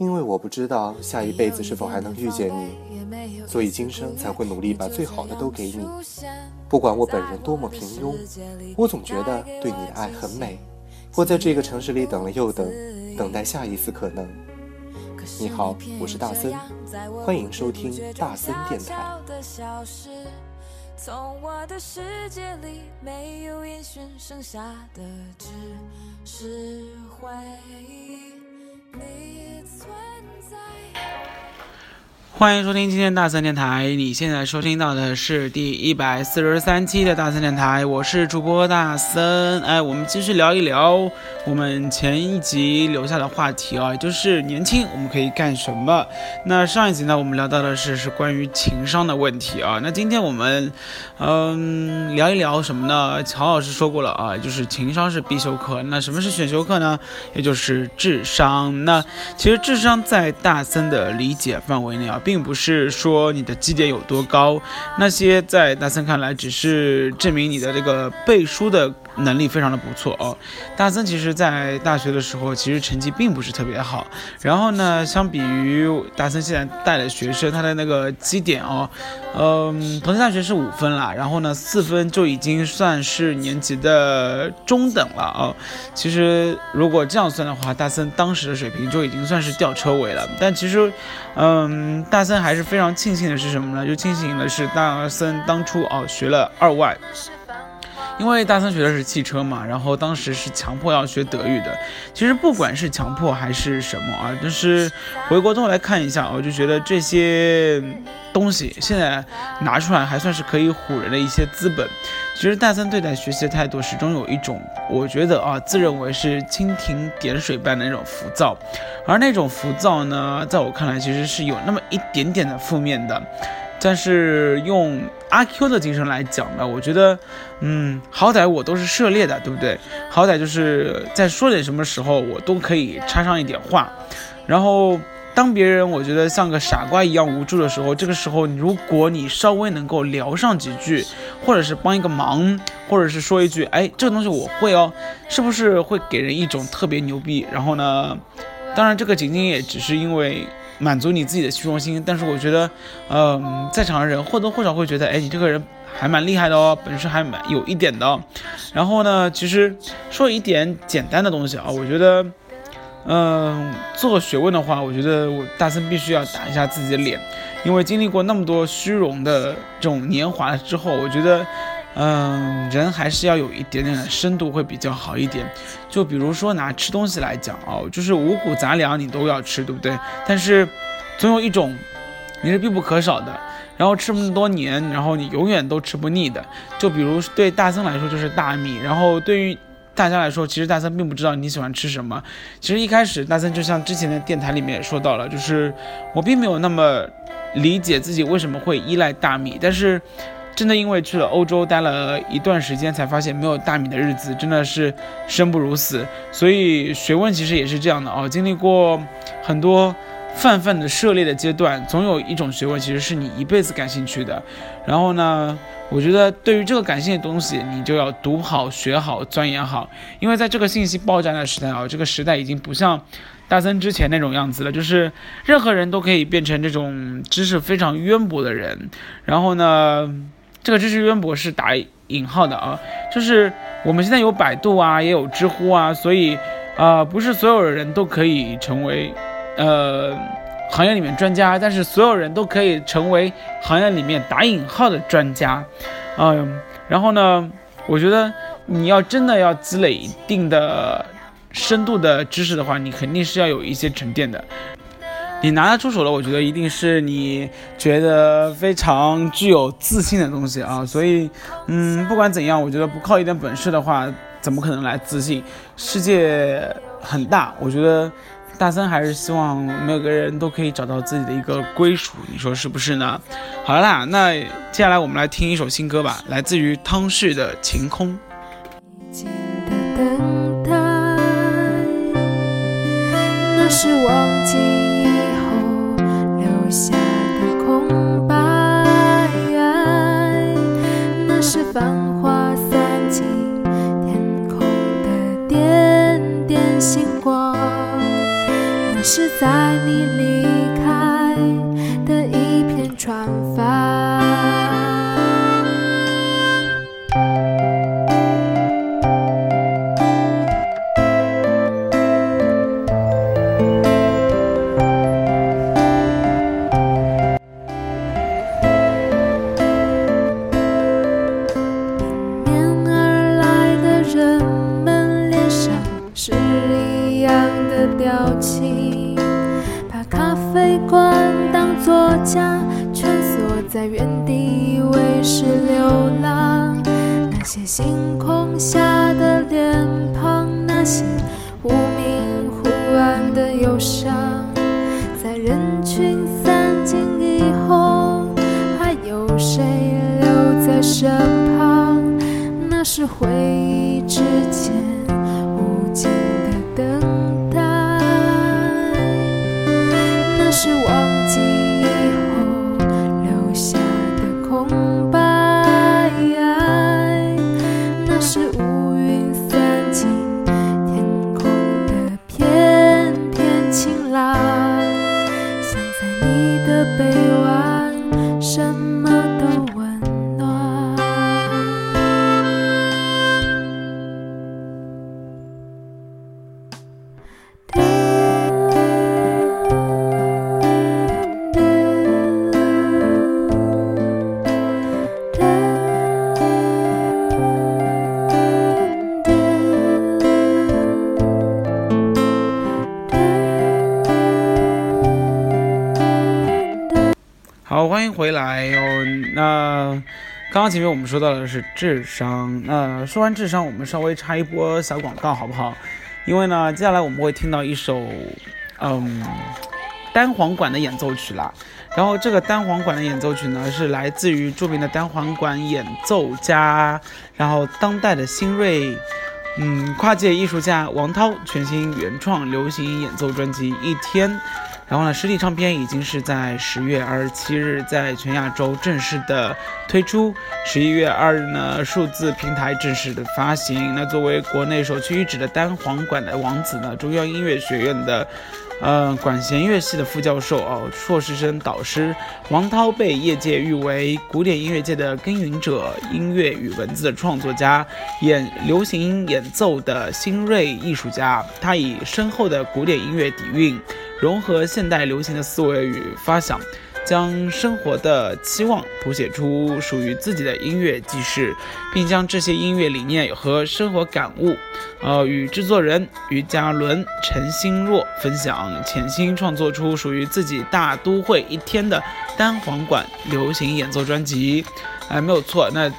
因为我不知道下一辈子是否还能遇见你，所以今生才会努力把最好的都给你。不管我本人多么平庸，我总觉得对你的爱很美。我在这个城市里等了又等，等待下一次可能。你好，我是大森，欢迎收听大森电台。从我的世界里没有音讯，剩下的只是回忆。你也存在。欢迎收听今天大森电台。你现在收听到的是第一百四十三期的大森电台，我是主播大森。哎，我们继续聊一聊我们前一集留下的话题啊，就是年轻我们可以干什么。那上一集呢，我们聊到的是是关于情商的问题啊。那今天我们嗯聊一聊什么呢？乔老师说过了啊，就是情商是必修课。那什么是选修课呢？也就是智商。那其实智商在大森的理解范围内啊。并不是说你的绩点有多高，那些在大森看来只是证明你的这个背书的能力非常的不错哦。大森其实在大学的时候其实成绩并不是特别好，然后呢，相比于大森现在带的学生，他的那个绩点哦，嗯，同济大学是五分啦，然后呢四分就已经算是年级的中等了哦。其实如果这样算的话，大森当时的水平就已经算是吊车尾了。但其实，嗯，大森还是非常庆幸的是什么呢？就庆幸的是大森当初哦学了二外，因为大三学的是汽车嘛，然后当时是强迫要学德语的。其实不管是强迫还是什么啊，就是回过头来看一下，我就觉得这些东西现在拿出来还算是可以唬人的一些资本。其实大三对待学习的态度始终有一种，我觉得啊，自认为是蜻蜓点水般的那种浮躁，而那种浮躁呢，在我看来其实是有那么一点点的负面的。但是用阿 Q 的精神来讲呢，我觉得，嗯，好歹我都是涉猎的，对不对？好歹就是在说点什么时候，我都可以插上一点话，然后。当别人我觉得像个傻瓜一样无助的时候，这个时候如果你稍微能够聊上几句，或者是帮一个忙，或者是说一句，哎，这个东西我会哦，是不是会给人一种特别牛逼？然后呢，当然这个仅仅也只是因为满足你自己的虚荣心，但是我觉得，嗯，在场的人或多或少会觉得，哎，你这个人还蛮厉害的哦，本事还蛮有一点的。然后呢，其实说一点简单的东西啊，我觉得。嗯，做学问的话，我觉得我大森必须要打一下自己的脸，因为经历过那么多虚荣的这种年华之后，我觉得，嗯，人还是要有一点点的深度会比较好一点。就比如说拿吃东西来讲哦，就是五谷杂粮你都要吃，对不对？但是总有一种你是必不可少的，然后吃那么多年，然后你永远都吃不腻的。就比如对大森来说就是大米，然后对于。大家来说，其实大森并不知道你喜欢吃什么。其实一开始，大森就像之前的电台里面也说到了，就是我并没有那么理解自己为什么会依赖大米。但是，真的因为去了欧洲待了一段时间，才发现没有大米的日子真的是生不如死。所以学问其实也是这样的哦，经历过很多。泛泛的涉猎的阶段，总有一种学问其实是你一辈子感兴趣的。然后呢，我觉得对于这个感兴趣的东西，你就要读好、学好、钻研好。因为在这个信息爆炸的时代啊，这个时代已经不像大森之前那种样子了，就是任何人都可以变成这种知识非常渊博的人。然后呢，这个知识渊博是打引号的啊，就是我们现在有百度啊，也有知乎啊，所以啊，不是所有人都可以成为。呃，行业里面专家，但是所有人都可以成为行业里面打引号的专家，嗯，然后呢，我觉得你要真的要积累一定的深度的知识的话，你肯定是要有一些沉淀的。你拿得出手的，我觉得一定是你觉得非常具有自信的东西啊。所以，嗯，不管怎样，我觉得不靠一点本事的话，怎么可能来自信？世界很大，我觉得大森还是希望每个人都可以找到自己的一个归属，你说是不是呢？好了啦，那接下来我们来听一首新歌吧，来自于汤旭的《晴空》。是忘记下的空白，那是繁花散尽天空的点点星光，那是在你离咖啡馆当作家，蜷缩在原地，以为是流浪。那些星空下的脸庞，那些回来哦。那刚刚前面我们说到的是智商，那说完智商，我们稍微插一波小广告，好不好？因为呢，接下来我们会听到一首，嗯，单簧管的演奏曲啦。然后这个单簧管的演奏曲呢，是来自于著名的单簧管演奏家，然后当代的新锐，嗯，跨界艺术家王涛全新原创流行演奏专辑《一天》。然后呢，实体唱片已经是在十月二十七日在全亚洲正式的推出，十一月二日呢，数字平台正式的发行。那作为国内首屈一指的单簧管的王子呢，中央音乐学院的。呃，管弦乐系的副教授哦，硕士生导师王涛被业界誉为古典音乐界的耕耘者，音乐与文字的创作家，演流行演奏的新锐艺术家。他以深厚的古典音乐底蕴，融合现代流行的思维与发想。将生活的期望谱写出属于自己的音乐记事，并将这些音乐理念和生活感悟，呃，与制作人于嘉伦、陈新若分享，潜心创作出属于自己大都会一天的单簧管流行演奏专辑。哎，没有错，那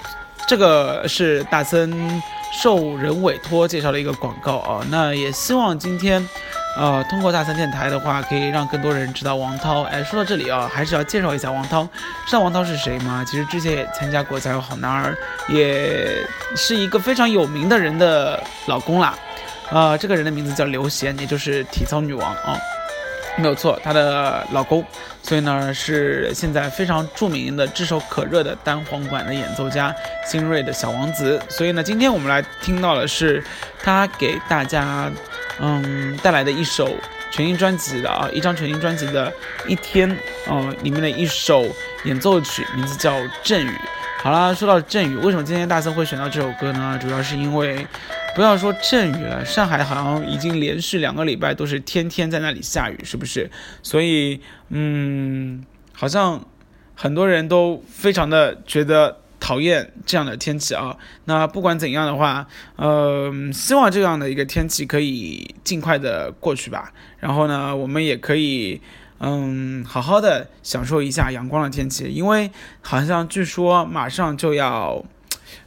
这个是大森受人委托介绍的一个广告啊。那也希望今天。呃，通过大森电台的话，可以让更多人知道王涛。哎，说到这里啊，还是要介绍一下王涛。知道王涛是谁吗？其实之前也参加过《加油好男儿》，也是一个非常有名的人的老公啦。呃，这个人的名字叫刘贤，也就是体操女王啊，没有错，她的老公。所以呢，是现在非常著名的、炙手可热的单簧管的演奏家，新锐的小王子。所以呢，今天我们来听到的是他给大家。嗯，带来的一首全新专辑的啊，一张全新专辑的一天，嗯，里面的一首演奏曲，名字叫《阵雨》。好啦，说到阵雨，为什么今天大森会选到这首歌呢？主要是因为，不要说阵雨了，上海好像已经连续两个礼拜都是天天在那里下雨，是不是？所以，嗯，好像很多人都非常的觉得讨厌这样的天气啊。那不管怎样的话，呃，希望这样的一个天气可以尽快的过去吧。然后呢，我们也可以。嗯，好好的享受一下阳光的天气，因为好像据说马上就要，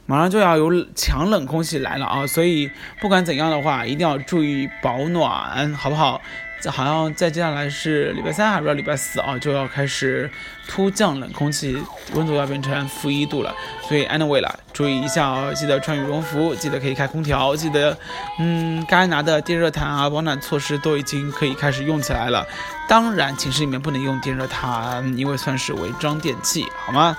马上就要有强冷空气来了啊，所以不管怎样的话，一定要注意保暖，好不好？好像在接下来是礼拜三还是礼拜四啊，就要开始突降冷空气，温度要变成负一度了。所以 anyway 了，注意一下哦，记得穿羽绒服，记得可以开空调，记得，嗯，该拿的电热毯啊，保暖措施都已经可以开始用起来了。当然，寝室里面不能用电热毯，因为算是违章电器，好吗？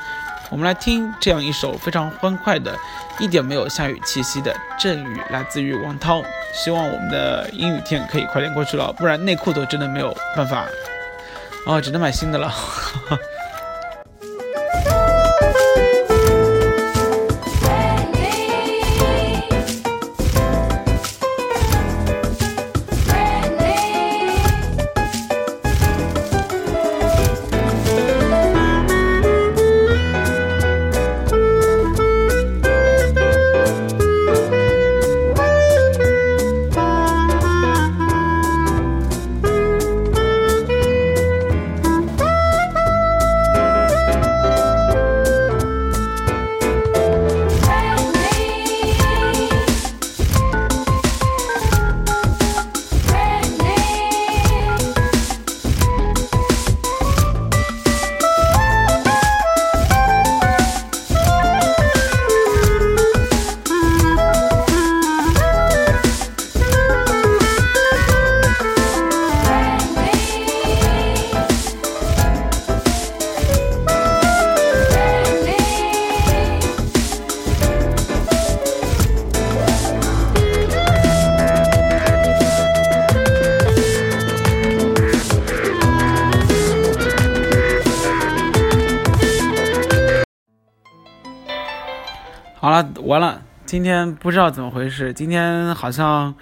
我们来听这样一首非常欢快的，一点没有下雨气息的阵雨，来自于王涛。希望我们的阴雨天可以快点过去了，不然内裤都真的没有办法，啊，只能买新的了。今天不知道怎么回事，今天好像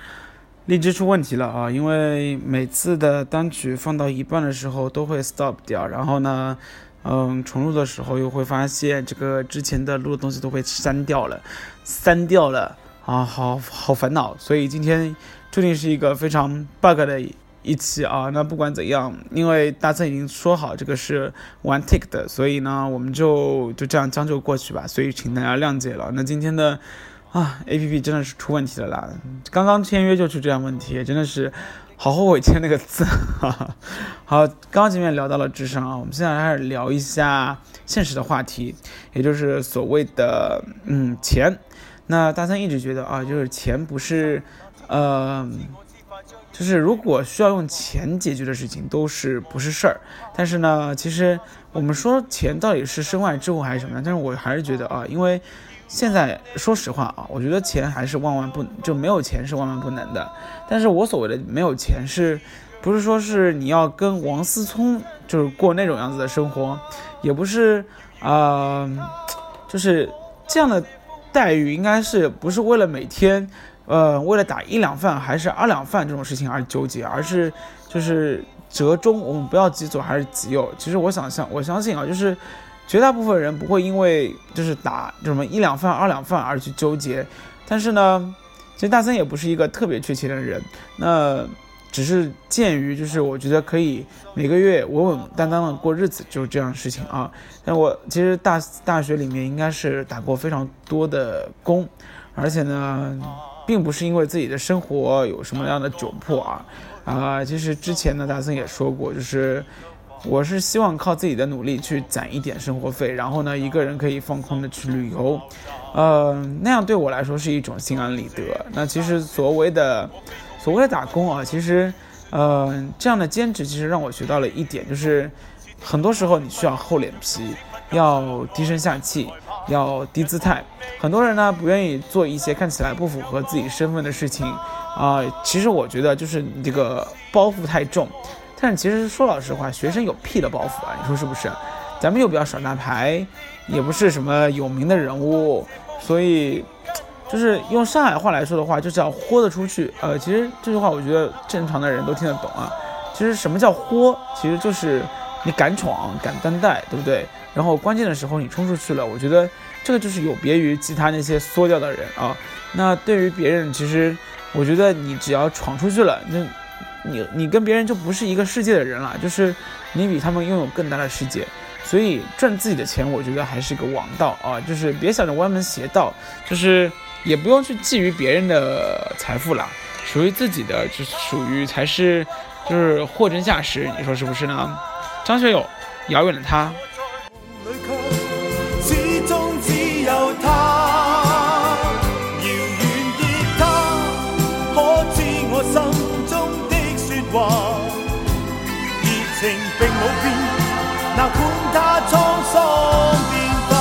荔枝出问题了啊！因为每次的单曲放到一半的时候都会 stop 掉，然后呢，嗯，重录的时候又会发现这个之前的录的东西都会删掉了，删掉了啊，好好烦恼，所以今天注定是一个非常 bug 的。一期啊，那不管怎样，因为大森已经说好这个是 one take 的，所以呢，我们就就这样将就过去吧。所以请大家谅解了。那今天的啊，A P P 真的是出问题了啦！刚刚签约就出这样问题，真的是好后悔签那个字。好，刚刚前面聊到了智商啊，我们现在开始聊一下现实的话题，也就是所谓的嗯钱。那大三一直觉得啊，就是钱不是呃。就是如果需要用钱解决的事情都是不是事儿，但是呢，其实我们说钱到底是身外之物还是什么？但是我还是觉得啊，因为现在说实话啊，我觉得钱还是万万不就没有钱是万万不能的。但是我所谓的没有钱是，不是说是你要跟王思聪就是过那种样子的生活，也不是啊，就是这样的待遇应该是不是为了每天。呃，为了打一两饭还是二两饭这种事情而纠结，而是就是折中，我们不要极左还是极右。其实我想象，我相信啊，就是绝大部分人不会因为就是打什么一两饭、二两饭而去纠结。但是呢，其实大森也不是一个特别缺钱的人，那只是鉴于就是我觉得可以每个月稳稳当当的过日子，就是这样的事情啊。但我其实大大学里面应该是打过非常多的工，而且呢。并不是因为自己的生活有什么样的窘迫啊，啊，其实之前呢，大森也说过，就是我是希望靠自己的努力去攒一点生活费，然后呢，一个人可以放空的去旅游，呃，那样对我来说是一种心安理得。那其实所谓的所谓的打工啊，其实，呃，这样的兼职其实让我学到了一点，就是很多时候你需要厚脸皮，要低声下气。要低姿态，很多人呢不愿意做一些看起来不符合自己身份的事情，啊，其实我觉得就是你这个包袱太重。但其实说老实话，学生有屁的包袱啊，你说是不是？咱们又不要耍大牌，也不是什么有名的人物，所以就是用上海话来说的话，就是要豁得出去。呃，其实这句话我觉得正常的人都听得懂啊。其实什么叫豁？其实就是你敢闯、敢担待，对不对？然后关键的时候你冲出去了，我觉得这个就是有别于其他那些缩掉的人啊。那对于别人，其实我觉得你只要闯出去了，那你你跟别人就不是一个世界的人了，就是你比他们拥有更大的世界。所以赚自己的钱，我觉得还是个王道啊，就是别想着歪门邪道，就是也不用去觊觎别人的财富了，属于自己的就属于才是就是货真价实，你说是不是呢？张学友，遥远的他。他沧桑变化，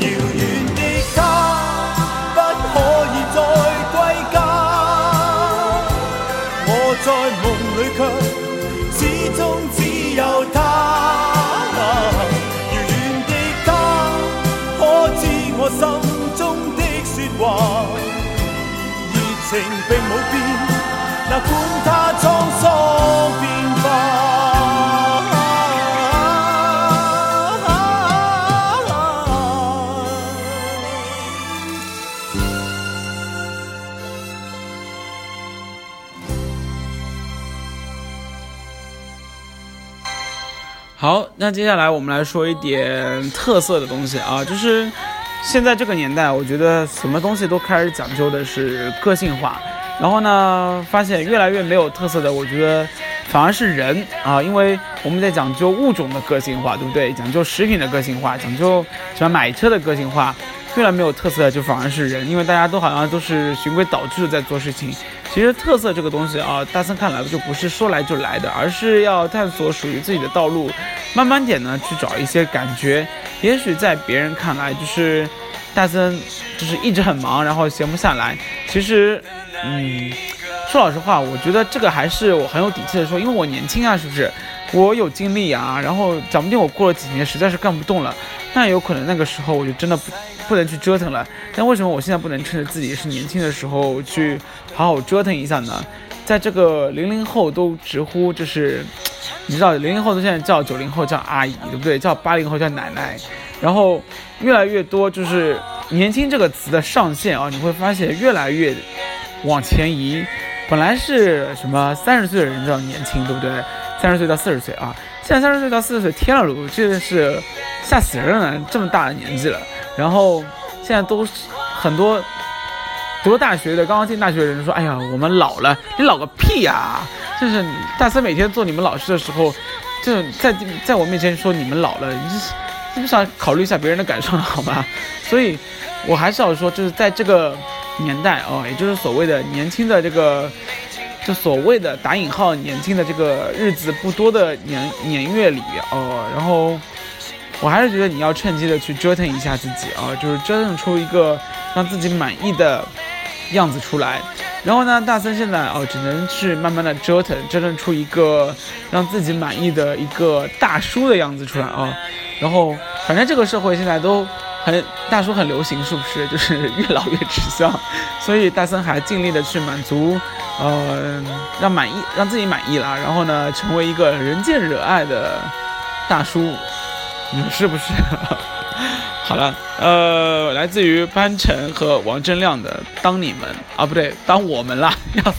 遥远的他不可以再归家。我在梦里却始终只有他。遥远的他可知我心中的说话？热情并冇变，哪管他好，那接下来我们来说一点特色的东西啊，就是现在这个年代，我觉得什么东西都开始讲究的是个性化，然后呢，发现越来越没有特色的，我觉得反而是人啊，因为我们在讲究物种的个性化，对不对？讲究食品的个性化，讲究什么买车的个性化。越来越没有特色的就反而是人，因为大家都好像都是循规蹈矩的在做事情。其实特色这个东西啊，大森看来就不是说来就来的，而是要探索属于自己的道路，慢慢点呢去找一些感觉。也许在别人看来就是大森就是一直很忙，然后闲不下来。其实，嗯，说老实话，我觉得这个还是我很有底气的说，因为我年轻啊，是不是？我有精力啊，然后讲不定我过了几年实在是干不动了，那有可能那个时候我就真的不。不能去折腾了，但为什么我现在不能趁着自己是年轻的时候去好好折腾一下呢？在这个零零后都直呼就是，你知道零零后都现在叫九零后叫阿姨，对不对？叫八零后叫奶奶，然后越来越多就是年轻这个词的上限啊，你会发现越来越往前移。本来是什么三十岁的人叫年轻，对不对？三十岁到四十岁啊，现在三十岁到四十岁，天了噜，真的是吓死人了！这么大的年纪了。然后现在都是很多读了大学的，刚刚进大学的人说：“哎呀，我们老了，你老个屁呀！”就是大三每天做你们老师的时候，就在在我面前说你们老了，你是不想考虑一下别人的感受呢？好吗？所以，我还是要说，就是在这个年代哦，也就是所谓的年轻的这个，就所谓的打引号年轻的这个日子不多的年年月里哦，然后。我还是觉得你要趁机的去折腾一下自己啊，就是折腾出一个让自己满意的样子出来。然后呢，大森现在哦，只能去慢慢的折腾，折腾出一个让自己满意的一个大叔的样子出来啊。然后，反正这个社会现在都很大叔很流行，是不是？就是越老越吃香。所以大森还尽力的去满足，呃，让满意，让自己满意了。然后呢，成为一个人见人爱的大叔。你 是不是？好了，呃，来自于潘晨和王铮亮的《当你们》啊，不对，当我们啦，要死！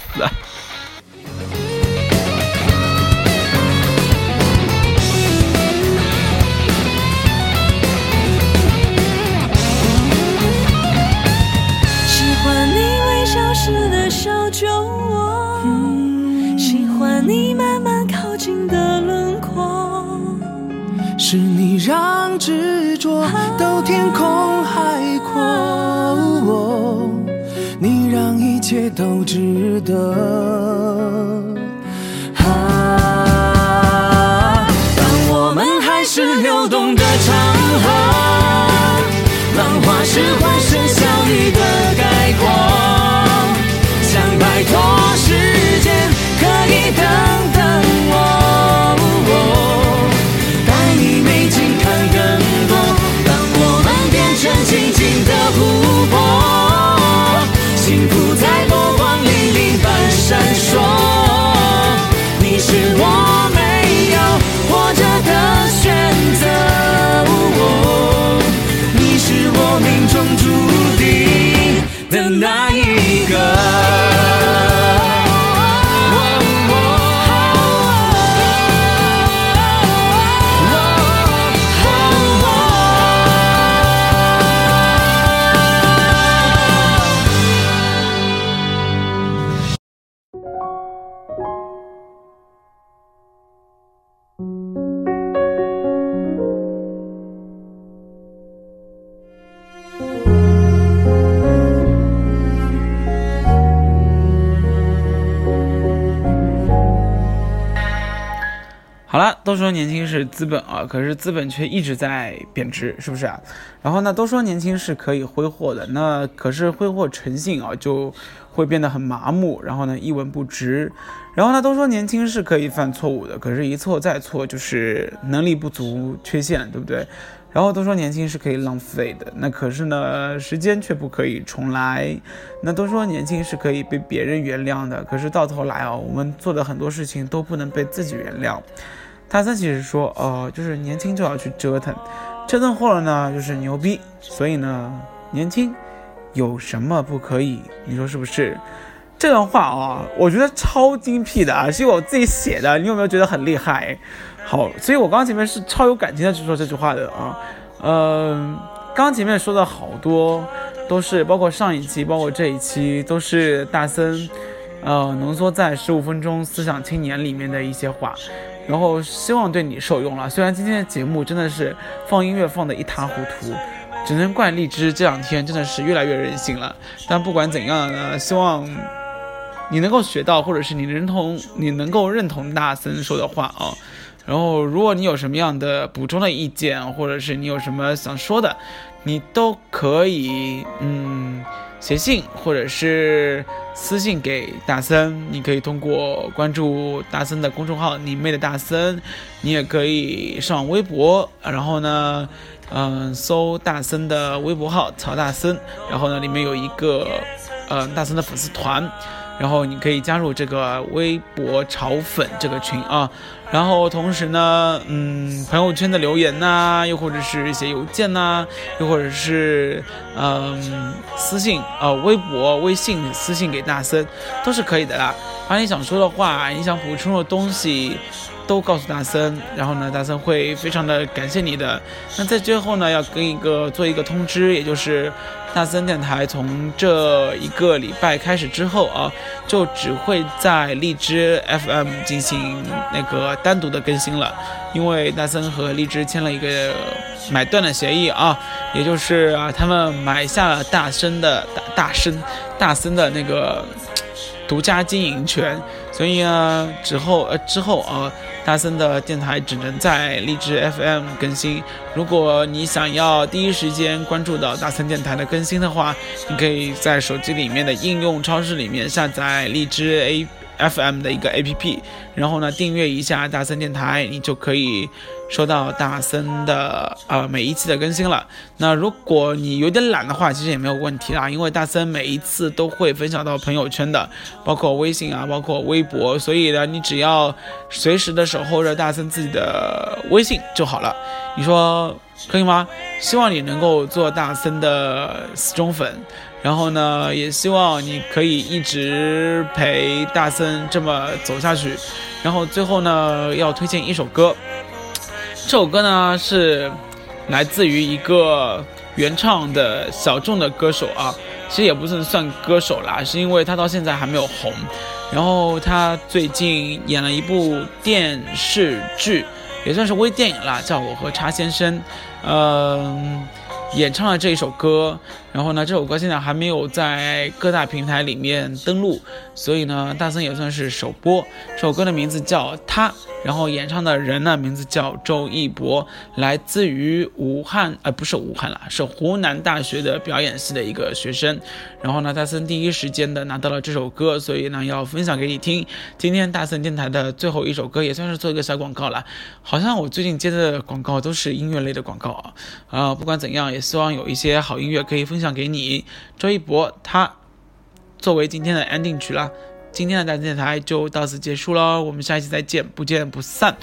喜欢你微笑时的小酒窝，喜欢你慢慢靠近的轮廓。是你让执着都天空海阔，你让一切都值得。啊，当我们还是流动的长河，浪花是欢声笑语的都说年轻是资本啊，可是资本却一直在贬值，是不是啊？然后呢，都说年轻是可以挥霍的，那可是挥霍成性啊，就会变得很麻木，然后呢，一文不值。然后呢，都说年轻是可以犯错误的，可是，一错再错就是能力不足、缺陷，对不对？然后都说年轻是可以浪费的，那可是呢，时间却不可以重来。那都说年轻是可以被别人原谅的，可是到头来啊，我们做的很多事情都不能被自己原谅。大森其实说，呃，就是年轻就要去折腾，折腾后了呢，就是牛逼。所以呢，年轻有什么不可以？你说是不是？这段话啊，我觉得超精辟的啊，是我自己写的。你有没有觉得很厉害？好，所以我刚刚前面是超有感情的去说这句话的啊。嗯，刚前面说的好多都是，包括上一期，包括这一期，都是大森，呃，浓缩在十五分钟思想青年里面的一些话，然后希望对你受用了。虽然今天的节目真的是放音乐放的一塌糊涂。只能怪荔枝这两天真的是越来越任性了。但不管怎样呢，希望。你能够学到，或者是你认同，你能够认同大森说的话啊。然后，如果你有什么样的补充的意见，或者是你有什么想说的，你都可以嗯写信或者是私信给大森。你可以通过关注大森的公众号“你妹的大森”，你也可以上微博，然后呢，嗯，搜大森的微博号“曹大森”，然后呢，里面有一个嗯大森的粉丝团。然后你可以加入这个微博炒粉这个群啊，然后同时呢，嗯，朋友圈的留言呐，又或者是一些邮件呐，又或者是嗯私信啊，微博、微信私信给大森都是可以的啦。把你想说的话，你想补充的东西。都告诉大森，然后呢，大森会非常的感谢你的。那在最后呢，要跟一个做一个通知，也就是大森电台从这一个礼拜开始之后啊，就只会在荔枝 FM 进行那个单独的更新了，因为大森和荔枝签了一个买断的协议啊，也就是啊，他们买下了大森的大大森大森的那个独家经营权。所以啊，之后呃之后啊，大森的电台只能在荔枝 FM 更新。如果你想要第一时间关注到大森电台的更新的话，你可以在手机里面的应用超市里面下载荔枝 A。P。FM 的一个 APP，然后呢，订阅一下大森电台，你就可以收到大森的呃每一期的更新了。那如果你有点懒的话，其实也没有问题啦，因为大森每一次都会分享到朋友圈的，包括微信啊，包括微博，所以呢，你只要随时的守候着大森自己的微信就好了。你说可以吗？希望你能够做大森的死忠粉。然后呢，也希望你可以一直陪大森这么走下去。然后最后呢，要推荐一首歌，这首歌呢是来自于一个原唱的小众的歌手啊，其实也不是算歌手啦，是因为他到现在还没有红。然后他最近演了一部电视剧，也算是微电影啦，叫《我和叉先生》，嗯。演唱了这一首歌，然后呢，这首歌现在还没有在各大平台里面登录，所以呢，大森也算是首播。这首歌的名字叫《他》，然后演唱的人呢，名字叫周一博，来自于武汉，呃，不是武汉啦，是湖南大学的表演系的一个学生。然后呢，大森第一时间的拿到了这首歌，所以呢，要分享给你听。今天大森电台的最后一首歌，也算是做一个小广告了。好像我最近接的广告都是音乐类的广告啊，啊，不管怎样也。希望有一些好音乐可以分分享给你。周一博他作为今天的 ending 曲了，今天的大电台就到此结束了，我们下一期再见，不见不散。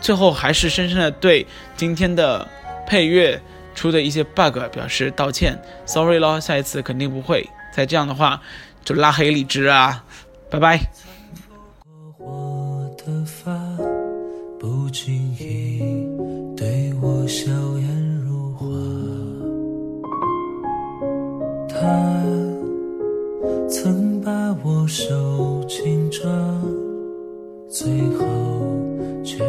最后还是深深的对今天的配乐出的一些 bug 表示道歉，sorry 咯，下一次肯定不会再这样的话就拉黑荔枝啊，拜拜。不经意对我笑他曾把我手紧抓，最后却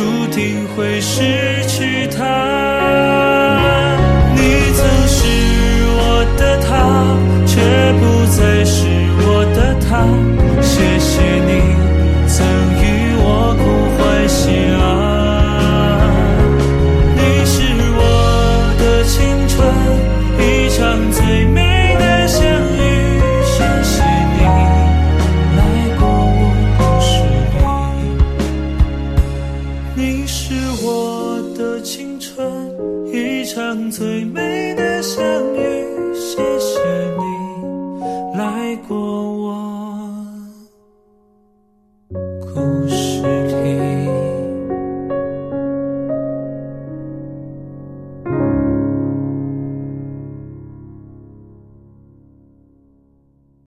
注定会失去他。